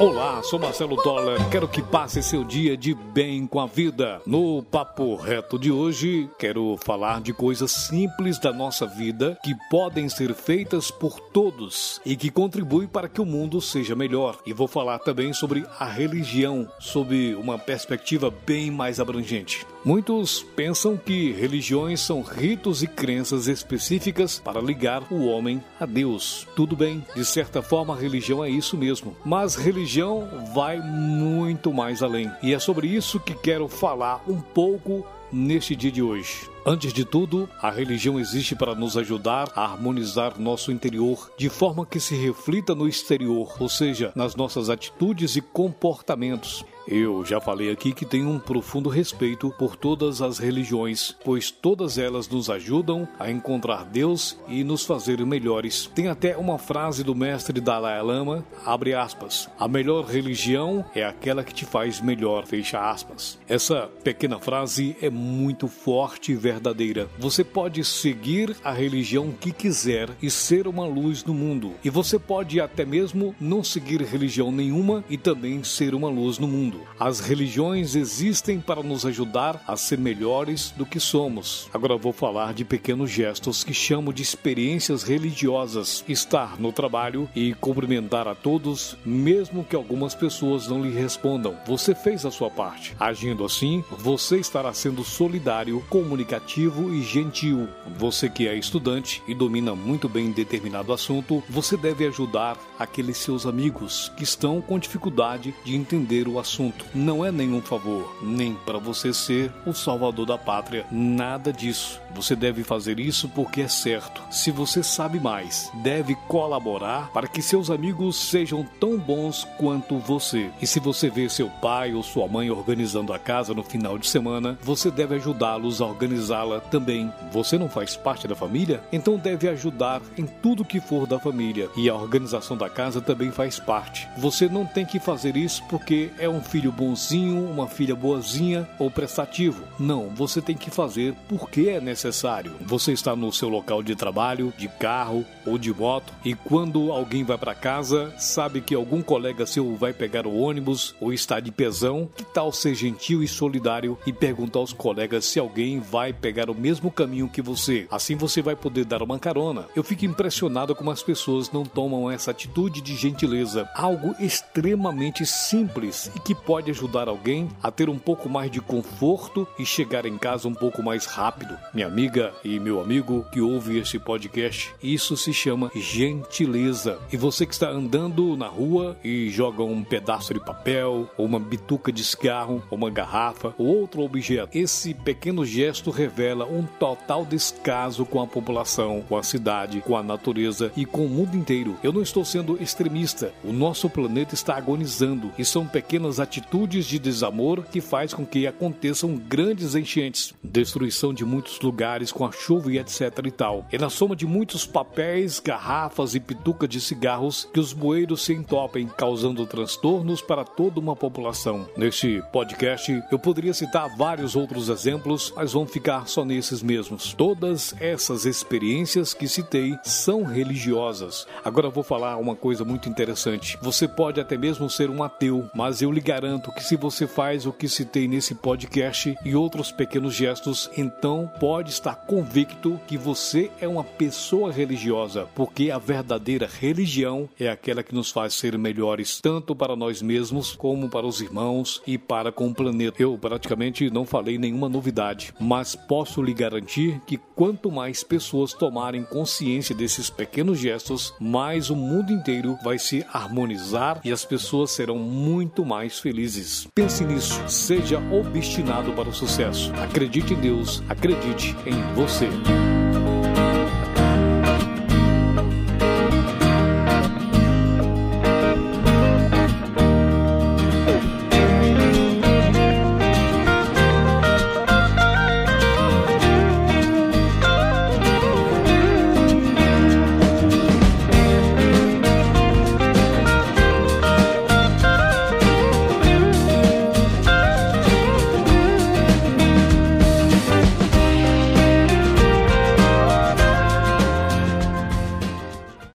Olá, sou Marcelo Dollar. Quero que passe seu dia de bem com a vida. No Papo Reto de hoje, quero falar de coisas simples da nossa vida que podem ser feitas por todos e que contribuem para que o mundo seja melhor. E vou falar também sobre a religião, sob uma perspectiva bem mais abrangente. Muitos pensam que religiões são ritos e crenças específicas para ligar o homem a Deus. Tudo bem, de certa forma a religião é isso mesmo, mas religião vai muito mais além. E é sobre isso que quero falar um pouco neste dia de hoje. Antes de tudo, a religião existe para nos ajudar a harmonizar nosso interior de forma que se reflita no exterior, ou seja, nas nossas atitudes e comportamentos. Eu já falei aqui que tenho um profundo respeito por todas as religiões, pois todas elas nos ajudam a encontrar Deus e nos fazer melhores. Tem até uma frase do mestre Dalai Lama, abre aspas, a melhor religião é aquela que te faz melhor, fecha aspas. Essa pequena frase é muito forte e verdadeira. Você pode seguir a religião que quiser e ser uma luz no mundo. E você pode até mesmo não seguir religião nenhuma e também ser uma luz no mundo. As religiões existem para nos ajudar a ser melhores do que somos. Agora vou falar de pequenos gestos que chamo de experiências religiosas. Estar no trabalho e cumprimentar a todos, mesmo que algumas pessoas não lhe respondam. Você fez a sua parte. Agindo assim, você estará sendo solidário, comunicativo comunicativo e gentil. Você que é estudante e domina muito bem determinado assunto, você deve ajudar aqueles seus amigos que estão com dificuldade de entender o assunto. Não é nenhum favor, nem para você ser o salvador da pátria, nada disso. Você deve fazer isso porque é certo. Se você sabe mais, deve colaborar para que seus amigos sejam tão bons quanto você. E se você vê seu pai ou sua mãe organizando a casa no final de semana, você deve ajudá-los a organizar la também. Você não faz parte da família? Então deve ajudar em tudo que for da família. E a organização da casa também faz parte. Você não tem que fazer isso porque é um filho bonzinho, uma filha boazinha ou prestativo. Não, você tem que fazer porque é necessário. Você está no seu local de trabalho, de carro ou de moto e quando alguém vai para casa, sabe que algum colega seu vai pegar o ônibus ou está de pesão, que tal ser gentil e solidário e perguntar aos colegas se alguém vai pegar o mesmo caminho que você. Assim você vai poder dar uma carona. Eu fico impressionado como as pessoas não tomam essa atitude de gentileza. Algo extremamente simples e que pode ajudar alguém a ter um pouco mais de conforto e chegar em casa um pouco mais rápido. Minha amiga e meu amigo que ouve este podcast, isso se chama gentileza. E você que está andando na rua e joga um pedaço de papel, ou uma bituca de cigarro, ou uma garrafa, ou outro objeto, esse pequeno gesto revela revela um total descaso com a população, com a cidade, com a natureza e com o mundo inteiro. Eu não estou sendo extremista. O nosso planeta está agonizando e são pequenas atitudes de desamor que faz com que aconteçam grandes enchentes, destruição de muitos lugares com a chuva e etc e tal. É na soma de muitos papéis, garrafas e pituca de cigarros que os bueiros se entopem, causando transtornos para toda uma população. Neste podcast eu poderia citar vários outros exemplos, mas vão ficar só nesses mesmos. Todas essas experiências que citei são religiosas. Agora vou falar uma coisa muito interessante. Você pode até mesmo ser um ateu, mas eu lhe garanto que se você faz o que citei nesse podcast e outros pequenos gestos, então pode estar convicto que você é uma pessoa religiosa, porque a verdadeira religião é aquela que nos faz ser melhores tanto para nós mesmos como para os irmãos e para com o planeta. Eu praticamente não falei nenhuma novidade, mas posso lhe garantir que quanto mais pessoas tomarem consciência desses pequenos gestos, mais o mundo inteiro vai se harmonizar e as pessoas serão muito mais felizes. Pense nisso, seja obstinado para o sucesso. Acredite em Deus, acredite em você.